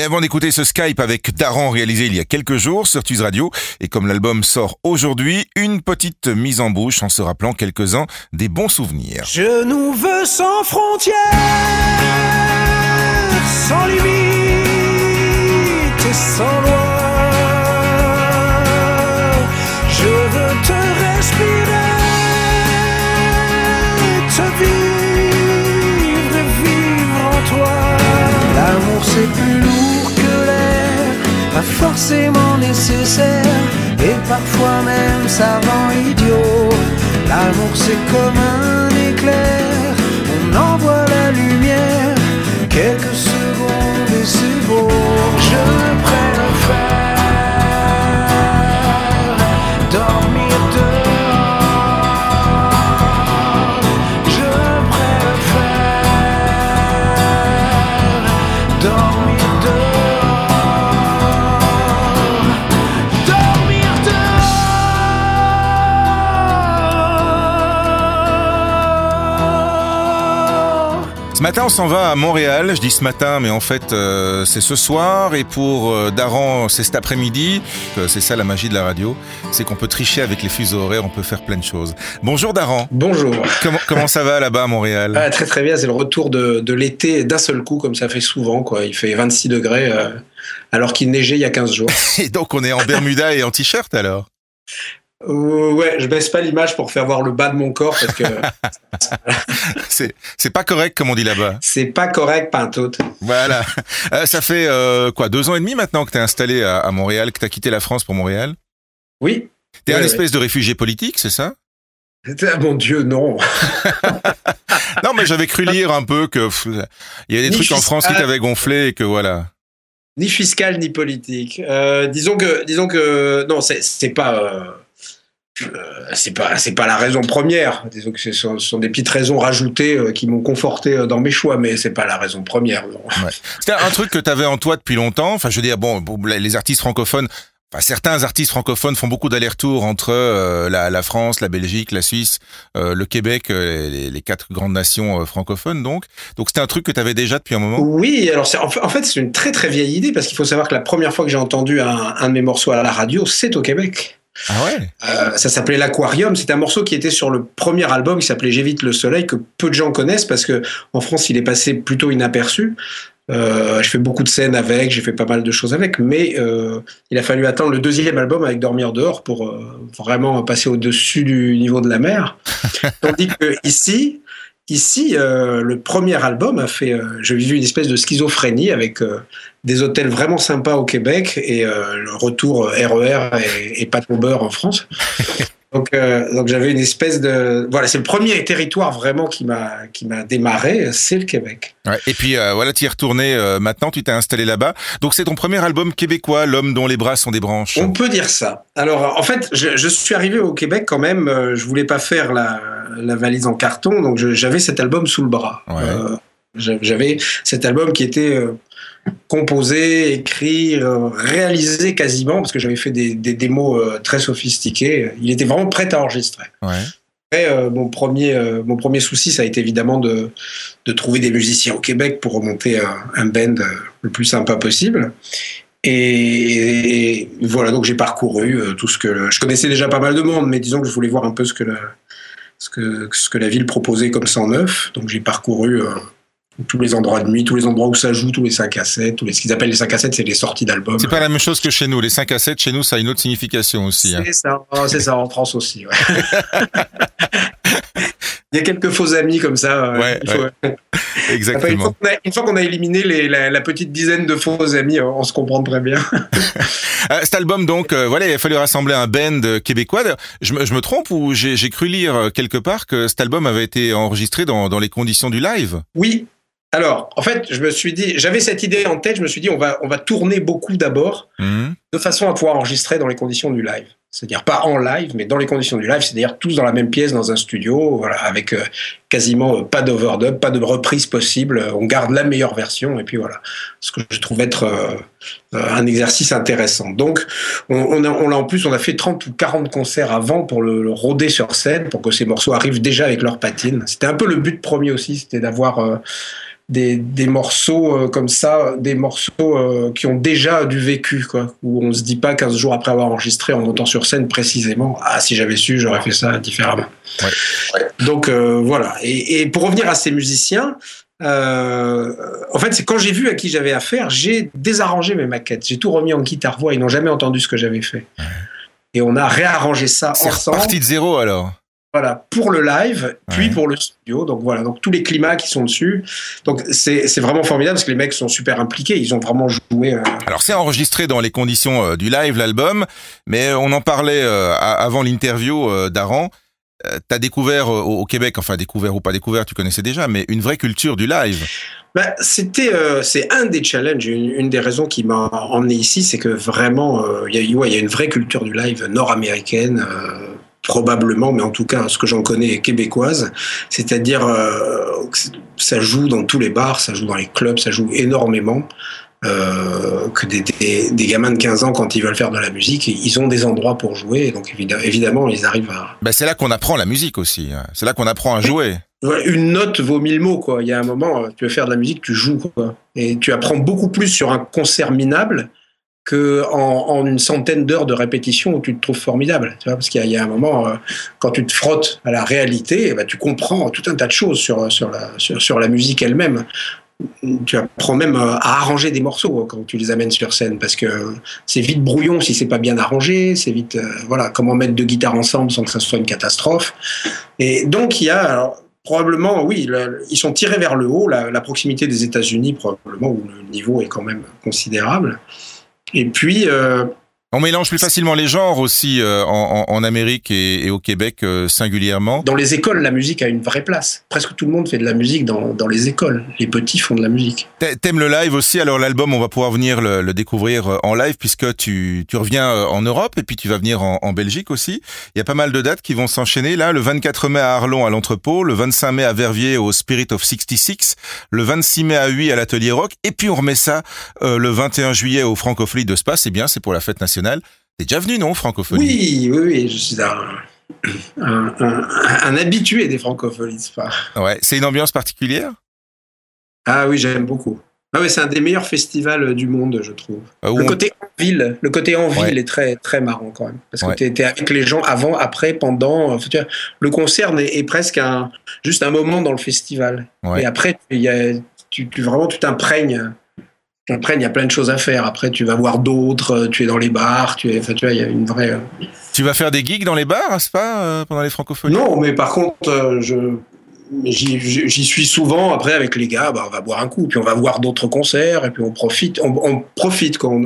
Mais avant d'écouter ce Skype avec Daran réalisé il y a quelques jours sur Tuz Radio, et comme l'album sort aujourd'hui, une petite mise en bouche en se rappelant quelques-uns des bons souvenirs. Je nous veux sans frontières, sans limite et sans loi. Je veux te respirer, te vivre vivre en toi. L'amour c'est plus forcément nécessaire, et parfois même savant idiot. L'amour c'est comme un éclair, Ce matin, on s'en va à Montréal. Je dis ce matin, mais en fait, euh, c'est ce soir. Et pour euh, Daran, c'est cet après-midi. Euh, c'est ça la magie de la radio. C'est qu'on peut tricher avec les fuseaux horaires, on peut faire plein de choses. Bonjour Daran. Bonjour. Comment, comment ça va là-bas à Montréal? Ah, très très bien, c'est le retour de, de l'été d'un seul coup, comme ça fait souvent. Quoi. Il fait 26 degrés euh, alors qu'il neigeait il y a 15 jours. Et donc, on est en Bermuda et en t-shirt alors? Euh, ouais, je baisse pas l'image pour faire voir le bas de mon corps parce que C'est pas correct comme on dit là-bas. c'est pas correct, pantoute. Voilà. Euh, ça fait euh, quoi deux ans et demi maintenant que t'es installé à, à Montréal, que t'as quitté la France pour Montréal? Oui. T'es Ouais, un ouais. espèce de réfugié politique, c'est ça? Ah, mon Dieu, non. Non, mais j'avais cru lire un peu que pff, il y a des Ni trucs en France qui t'avaient gonflé et que voilà. Ni fiscal ni politique. Disons que, disons que, non, c'est c'est pas. Euh, c'est pas c'est pas la raison première disons que ce sont, ce sont des petites raisons rajoutées euh, qui m'ont conforté euh, dans mes choix mais c'est pas la raison première non. C'était un truc que t'avais en toi depuis longtemps. Enfin, je veux dire, bon, les artistes francophones. Enfin, certains artistes francophones font beaucoup d'allers-retours entre euh, la, la France, la Belgique, la Suisse, euh, le Québec, les, les quatre grandes nations francophones. Donc, donc c'était un truc que t'avais déjà depuis un moment? Oui, alors c'est- en fait, en fait, c'est une très très vieille idée parce qu'il faut savoir que la première fois que j'ai entendu un, un de mes morceaux à la radio, c'est au Québec. Ah ouais. Euh, ça s'appelait l'Aquarium. C'est un morceau qui était sur le premier album qui s'appelait J'évite le soleil que peu de gens connaissent parce que en France il est passé plutôt inaperçu. Euh, je fais beaucoup de scènes avec, j'ai fait pas mal de choses avec, mais euh, il a fallu attendre le deuxième album avec Dormir dehors pour euh, vraiment passer au-dessus du niveau de la mer. Tandis que ici, ici, euh, le premier album a fait, euh, je vis une espèce de schizophrénie avec euh, des hôtels vraiment sympas au Québec et euh, le retour RER et, et pâte au beurre en France. Donc, euh, donc j'avais une espèce de voilà, c'est le premier territoire vraiment qui m'a qui m'a démarré, c'est le Québec. Ouais. Et puis euh, voilà, tu y es retourné euh, maintenant, tu t'es installé là-bas. Donc c'est ton premier album québécois, L'homme dont les bras sont des branches. On peut dire ça. Alors en fait, je, je suis arrivé au Québec quand même. je voulais pas faire la, la valise en carton, donc j'avais cet album sous le bras. Ouais. J'avais cet album qui était composé, écrit, euh, réalisé quasiment parce que j'avais fait des, des démos euh, très sophistiquées. Il était vraiment prêt à enregistrer. Ouais. Après, euh, mon, premier, euh, mon premier souci, ça a été évidemment de, de trouver des musiciens au Québec pour remonter un, un band le plus sympa possible. Et, et voilà, donc j'ai parcouru tout ce que. Je connaissais déjà pas mal de monde, mais disons que je voulais voir un peu ce que, le- ce que, ce que la ville proposait comme ça en neuf. Donc j'ai parcouru euh, tous les endroits de nuit, tous les endroits où ça joue, tous les 5 à 7, tous les, ce qu'ils appellent les 5 à 7, c'est les sorties d'albums. C'est pas la même chose que chez nous. Les 5 à 7, chez nous, ça a une autre signification aussi. hein. C'est ça, Oh, c'est ça, en France aussi. ouais. Il y a quelques faux amis comme ça. euh, Ouais, il faut- Après, une, fois Exactement. qu'on a, une fois qu'on a éliminé les- la, la petite dizaine de faux amis, euh, on se comprend très bien. Euh, cet album, donc, euh, voilà, il a fallu rassembler un band québécois. Je me, je me trompe ou j'ai cru lire quelque part que cet album avait été enregistré dans, dans les conditions du live? Oui. Alors, en fait, je me suis dit, j'avais cette idée en tête. Je me suis dit, on va, on va tourner beaucoup d'abord. Mhm. de façon à pouvoir enregistrer dans les conditions du live. C'est-à-dire pas en live, mais dans les conditions du live, c'est-à-dire tous dans la même pièce, dans un studio, voilà, avec euh, quasiment euh, pas d'overdub, pas de reprise possible. On garde la meilleure version, et puis voilà. Ce que je trouve être euh, un exercice intéressant. Donc, on, on, a, on a, en plus, on a fait 30 ou 40 concerts avant pour le, le rôder sur scène, pour que ces morceaux arrivent déjà avec leur patine. C'était un peu le but premier aussi, c'était d'avoir des, des, morceaux euh, comme ça, des morceaux euh, qui ont déjà du vécu, quoi, où on se dit pas 15 jours après avoir enregistré en montant sur scène précisément, ah si j'avais su, j'aurais fait ça différemment. Ouais. Ouais. Donc euh, voilà. Et, et, pour revenir à ces musiciens, euh, en fait, c'est quand j'ai vu à qui j'avais affaire, j'ai désarrangé mes maquettes, j'ai tout remis en guitare voix, ils n'ont jamais entendu ce que j'avais fait. Ouais. Et on a réarrangé ça ensemble. C'est parti de zéro alors. Voilà, pour le live, puis ouais. pour le studio. Donc voilà, donc tous les climats qui sont dessus. Donc c'est vraiment formidable parce que les mecs sont super impliqués. Ils ont vraiment joué. Euh... Alors c'est enregistré dans les conditions euh, du live, l'album, mais on en parlait euh, avant l'interview euh, d'Aran. T'as découvert au Québec, enfin découvert ou pas découvert, tu connaissais déjà, mais une vraie culture du live. Ben, c'était, euh, c'est un des challenges, une, une des raisons qui m'a emmené ici, c'est que vraiment, il y, a, ouais, y a une vraie culture du live nord-américaine probablement, mais en tout cas, ce que j'en connais est québécoise. C'est-à-dire, euh, ça joue dans tous les bars, ça joue dans les clubs, ça joue énormément. Euh, que des, des, des, gamins de 15 ans, quand ils veulent faire de la musique, ils ont des endroits pour jouer. Et donc, évidemment, ils arrivent à. Ben, c'est là qu'on apprend la musique aussi. Hein. C'est là qu'on apprend à jouer. Une note vaut mille mots, quoi. Il y a un moment, tu veux faire de la musique, tu joues, quoi. Et tu apprends beaucoup plus sur un concert minable que en, une centaine d'heures de répétition où tu te trouves formidable. Tu vois, parce qu'il y, a un moment, euh, quand tu te frottes à la réalité, eh ben, tu comprends tout un tas de choses sur, la, musique elle-même. Tu apprends même euh, à arranger des morceaux quand tu les amènes sur scène parce que c'est vite brouillon si c'est pas bien arrangé, c'est vite euh, voilà comment mettre deux guitares ensemble sans que ça soit une catastrophe. Et donc il y a probablement oui ils sont tirés vers le haut, la proximité des États-Unis probablement où le niveau est quand même considérable. Et puis. Euh, on mélange plus facilement les genres aussi euh, en, en, Amérique et, et, au Québec euh, singulièrement. Dans les écoles, la musique a une vraie place. Presque tout le monde fait de la musique dans, dans les écoles. Les petits font de la musique. T'aimes le live aussi? Alors l'album, on va pouvoir venir le, le, découvrir en live puisque tu, tu reviens en Europe et puis tu vas venir en, en Belgique aussi. Il y a pas mal de dates qui vont s'enchaîner là. Le 24 mai à Arlon à l'entrepôt, le 25 mai à Verviers au Spirit of 66, le 26 mai à Huy à l'Atelier Rock et puis on remet ça euh, le 21 juillet au Francophonie de Spa. C'est bien, c'est pour la fête nationale. T'es déjà venu, non, francophonie? Oui, oui, oui, je suis un, un, un, un habitué des francophonies. Ouais, c'est une ambiance particulière? Ah oui, j'aime beaucoup. Ah ouais, c'est un des meilleurs festivals du monde, je trouve. Ah, le côté en ville, le côté en ville est très très marrant quand même, parce que tu es, avec les gens avant, après, pendant. Le concert est, est presque un, juste un moment dans le festival. Ouais. Et après, il y a, tu, tu vraiment tu t'imprègnes après, il y a plein de choses à faire. Après, tu vas voir d'autres, tu es dans les bars, tu es, enfin, tu vois, il y a une vraie. Tu vas faire des gigs dans les bars, n'est-ce pas, euh, pendant les francophonies Non, mais par contre, euh, je j'y suis souvent. Après, avec les gars, bah, on va boire un coup, puis on va voir d'autres concerts, et puis on profite. On, on profite quand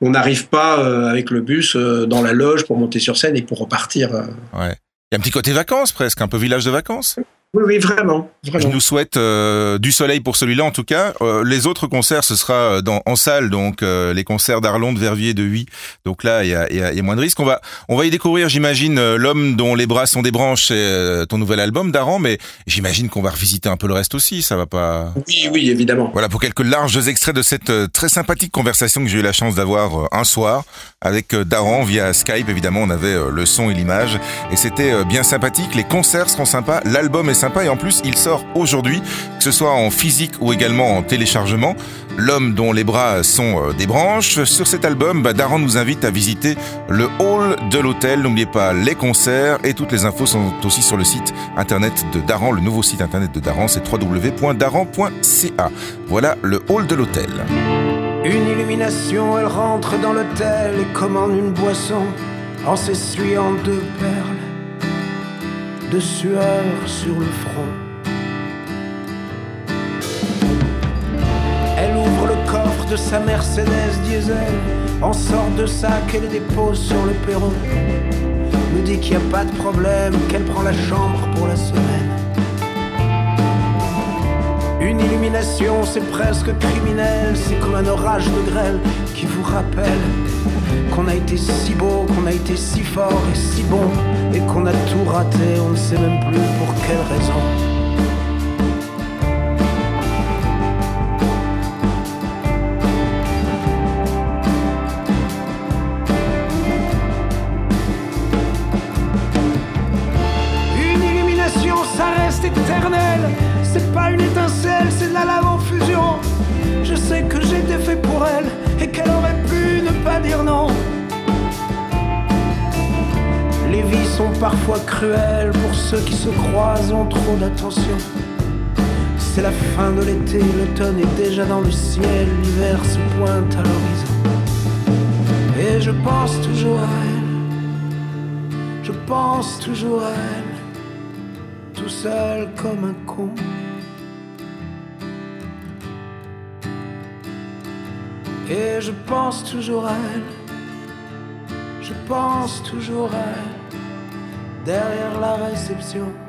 on n'arrive pas euh, avec le bus euh, dans la loge pour monter sur scène et pour repartir. Euh. Ouais. Il y a un petit côté vacances presque, un peu village de vacances. Oui, oui, vraiment, vraiment. Je nous souhaite euh, du soleil pour celui-là en tout cas. Euh, les autres concerts, ce sera euh, dans, en salle, donc euh, les concerts d'Arlon, de Verviers, de Huy. Donc là, il y a, y, a, y a, moins de risques. On va, on va y découvrir, j'imagine, l'homme dont les bras sont des branches, c'est ton nouvel album d'Aran, mais j'imagine qu'on va revisiter un peu le reste aussi. Ça va pas Oui, oui, évidemment. Voilà pour quelques larges extraits de cette très sympathique conversation que j'ai eu la chance d'avoir un soir avec Daran via Skype. Évidemment, on avait le son et l'image et c'était bien sympathique. Les concerts seront sympas, l'album est sympa et en plus, il sort aujourd'hui, que ce soit en physique ou également en téléchargement. L'homme dont les bras sont euh, des branches. Sur cet album, bah, Daran nous invite à visiter le hall de l'hôtel. N'oubliez pas les concerts et toutes les infos sont aussi sur le site internet de Daran. Le nouveau site internet de Daran, c'est www.daran.ca. Voilà le hall de l'hôtel. Une illumination, elle rentre dans l'hôtel et commande une boisson de sueur sur le front. Elle ouvre le coffre de sa Mercedes diesel, en sort de sac et le dépose sur le perron. Me dit qu'il n'y a pas de problème, qu'elle prend la chambre pour la semaine. Une illumination, c'est presque criminel, c'est comme un orage de grêle qui vous rappelle qu'on a été si beau, qu'on a été si fort et si bon, et qu'on a tout raté, on ne sait même plus pour quelle raison. C'est pas sont parfois cruelles pour ceux qui se croisent en trop d'attention. C'est la fin de l'été, l'automne est déjà dans le ciel, l'hiver se pointe à l'horizon. Et je pense toujours à elle, je pense toujours à elle, tout seul comme un con. Et je pense toujours à elle, je pense toujours à elle, derrière la réception.